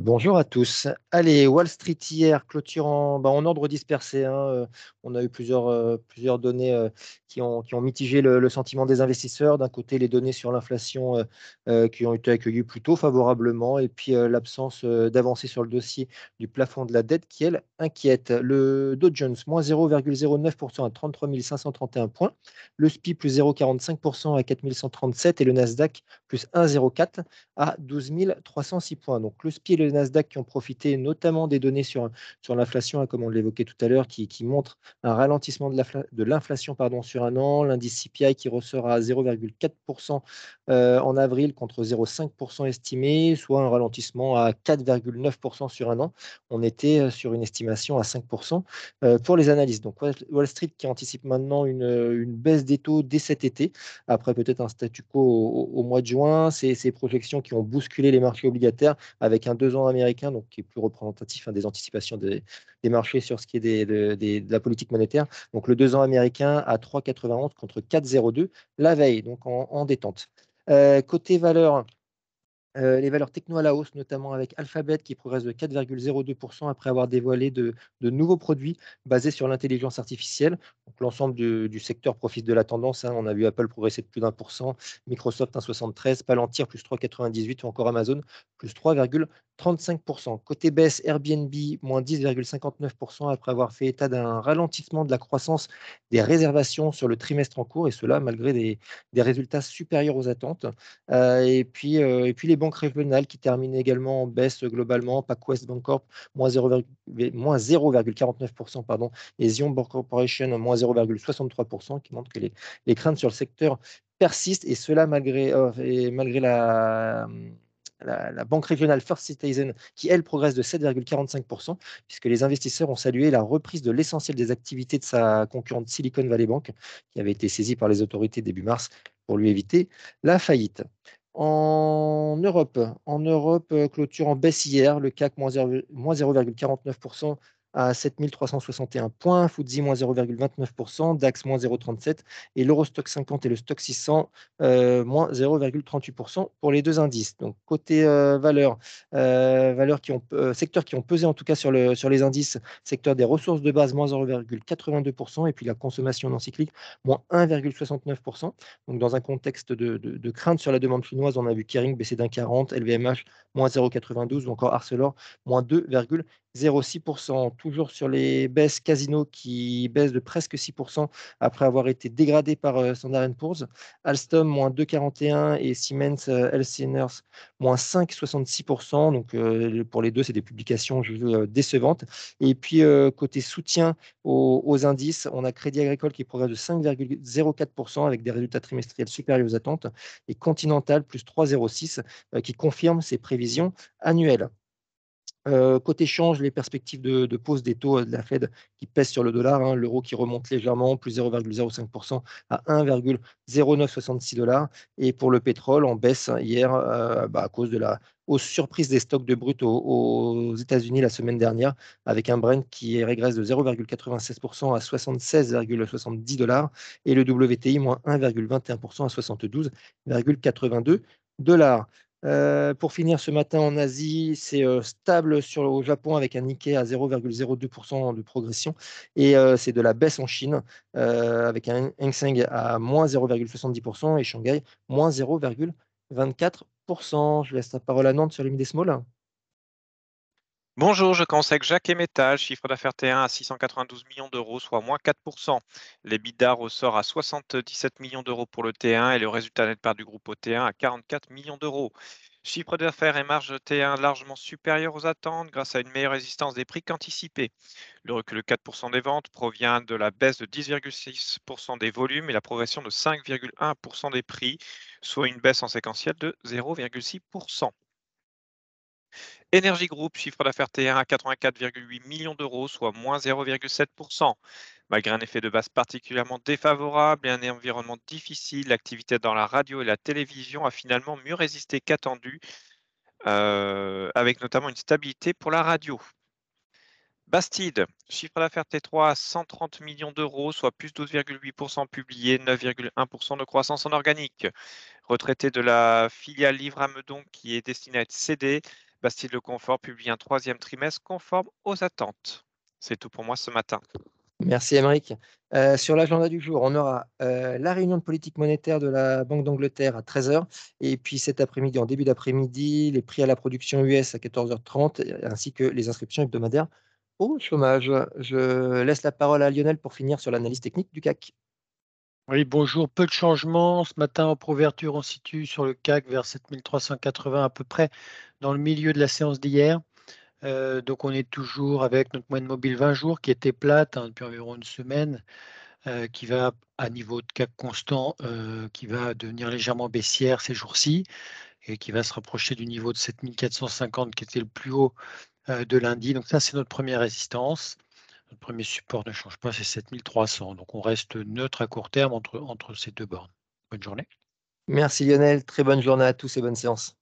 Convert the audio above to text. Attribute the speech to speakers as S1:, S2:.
S1: Bonjour à tous. Allez, Wall Street hier, clôturant bah, en ordre dispersé. hein, euh, on a eu plusieurs, euh, plusieurs données euh, qui, ont, qui ont mitigé le, sentiment des investisseurs. D'un côté, les données sur l'inflation qui ont été accueillies plutôt favorablement, et puis l'absence d'avancée sur le dossier du plafond de la dette qui, elle, inquiète. Le Dow Jones, moins 0,09% à 33 531 points. Le SPI, plus 0,45% à 4 137. Et le Nasdaq, plus 1,04 à 12 306 points. Donc le SPI et le le Nasdaq qui ont profité notamment des données sur, sur l'inflation, hein, comme on l'évoquait tout à l'heure, qui, qui montrent un ralentissement de l'inflation pardon, sur un an. L'indice CPI qui ressort à 0,4% euh, en avril contre 0,5% estimé, soit un ralentissement à 4,9% sur un an. On était euh, sur une estimation à 5% euh, pour les analyses. Donc Wall Street qui anticipe maintenant une, une baisse des taux dès cet été, après peut-être un statu quo au, mois de juin. Ces, projections qui ont bousculé les marchés obligataires avec un 2 américain, donc qui est plus représentatif hein, des anticipations des, marchés sur ce qui est des, de, la politique monétaire. Donc le 2 ans américain à 3,91 contre 4,02 la veille, donc en, détente. Euh, côté valeur, euh, les valeurs techno à la hausse, notamment avec Alphabet qui progresse de 4,02% après avoir dévoilé de, nouveaux produits basés sur l'intelligence artificielle. donc L'ensemble du, secteur profite de la tendance. Hein. On a vu Apple progresser de plus d'un pour cent, Microsoft 1,73, Palantir plus 3,98 ou encore Amazon plus 3,22%. 3,35%. Côté baisse, Airbnb moins 10,59% après avoir fait état d'un ralentissement de la croissance des réservations sur le trimestre en cours et cela malgré des, résultats supérieurs aux attentes. Euh, et, puis, euh, et puis les banques régionales qui terminent également en baisse globalement. PacWest Bancorp, moins 0,49%, pardon, et Zion Bank Corporation, moins 0,63%, qui montre que les, craintes sur le secteur persistent, et cela malgré, euh, malgré la, la, banque régionale First Citizen, qui, elle, progresse de 7,45%, puisque les investisseurs ont salué la reprise de l'essentiel des activités de sa concurrente Silicon Valley Bank, qui avait été saisie par les autorités début mars pour lui éviter la faillite. En Europe, en Europe, euh, clôture en baisse hier, le CAC moins 0,49% à 7361 points, FTSE moins 0,29%, DAX moins 0,37% et l'Eurostock 50 et le Stock 600 euh, moins 0,38% pour les deux indices. Donc côté euh, valeur, euh, valeurs qui ont, secteurs qui ont pesé en tout cas sur, le, sur les indices, secteur des ressources de base moins 0,82% et puis la consommation non cyclique moins 1,69%. Donc dans un contexte de, crainte sur la demande chinoise, on a vu Kering baisser d'un 40, LVMH moins 0,92 ou encore Arcelor moins 2,06% toujours sur les baisses Casino qui baissent de presque 6% après avoir été dégradé par euh, Standard Poor's. Alstom, moins 2,41 et Siemens euh, LCNers, moins 5,66%. Donc euh, pour les deux, c'est des publications décevantes. Et puis côté soutien aux, aux, indices, on a Crédit Agricole qui progresse de 5,04% avec des résultats trimestriels supérieurs aux attentes et Continental plus 3,06% qui confirme ses prévisions annuelles. Côté change, les perspectives de, pause des taux de la Fed qui pèsent sur le dollar, hein, l'euro qui remonte légèrement, plus 0,05% à 1,0966 dollars. Et pour le pétrole, en baisse hier euh, bah, à cause de la hausse surprise des stocks de brut aux, aux États-Unis la semaine dernière, avec un Brent qui régresse de 0,96% à 76,70 dollars et le WTI moins 1,21% à 72,82 dollars. Euh, pour finir ce matin en Asie, c'est euh, stable sur, au Japon avec un Nikkei à 0,02% de progression et euh, c'est de la baisse en Chine avec un Hang Seng à moins 0,70% et Shanghai moins 0,24%. Je laisse la parole à Nantes sur les small.
S2: Bonjour, je conseille Jacques Métal, chiffre d'affaires T1 à 692 millions d'euros, soit moins 4%. L'EBITDA ressort à 77 millions d'euros pour le T1 et le résultat net part du groupe au T1 à 44 millions d'euros. Chiffre d'affaires et marge T1 largement supérieurs aux attentes grâce à une meilleure résistance des prix qu'anticipé. Le recul de 4% des ventes provient de la baisse de 10,6% des volumes et la progression de 5,1% des prix, soit une baisse en séquentiel de 0,6%. Énergie Group, chiffre d'affaires T1 à 84,8 millions d'euros, soit moins 0,7%. Malgré un effet de base particulièrement défavorable et un environnement difficile, l'activité dans la radio et la télévision a finalement mieux résisté qu'attendu, euh, avec notamment une stabilité pour la radio. Bastide, chiffre d'affaires T3 à 130 millions d'euros, soit plus 12,8% publié, 9,1% de croissance en organique. Retraité de la filiale Livre à Meudon qui est destinée à être cédée, Bastille Le Confort publie un troisième trimestre conforme aux attentes. C'est tout pour moi ce matin.
S1: Merci Émeric. Euh, sur l'agenda du jour, on aura euh, la réunion de politique monétaire de la Banque d'Angleterre à 13h et puis cet après-midi, en début d'après-midi, les prix à la production US à 14h30 ainsi que les inscriptions hebdomadaires au chômage. Je laisse la parole à Lionel pour finir sur l'analyse technique du CAC.
S3: Oui, bonjour. Peu de changements. Ce matin, en couverture, on situe sur le CAC vers 7380 à peu près dans le milieu de la séance d'hier. Euh, donc on est toujours avec notre moyenne mobile 20 jours qui était plate hein, depuis environ une semaine, euh, qui va à niveau de CAC constant, euh, qui va devenir légèrement baissière ces jours-ci et qui va se rapprocher du niveau de 7450 qui était le plus haut de lundi. Donc ça, c'est notre première résistance. Premier support ne change pas, c'est 7300. Donc on reste neutre à court terme entre, entre ces deux bornes. Bonne journée.
S1: Merci Lionel, très bonne journée à tous et bonne séance.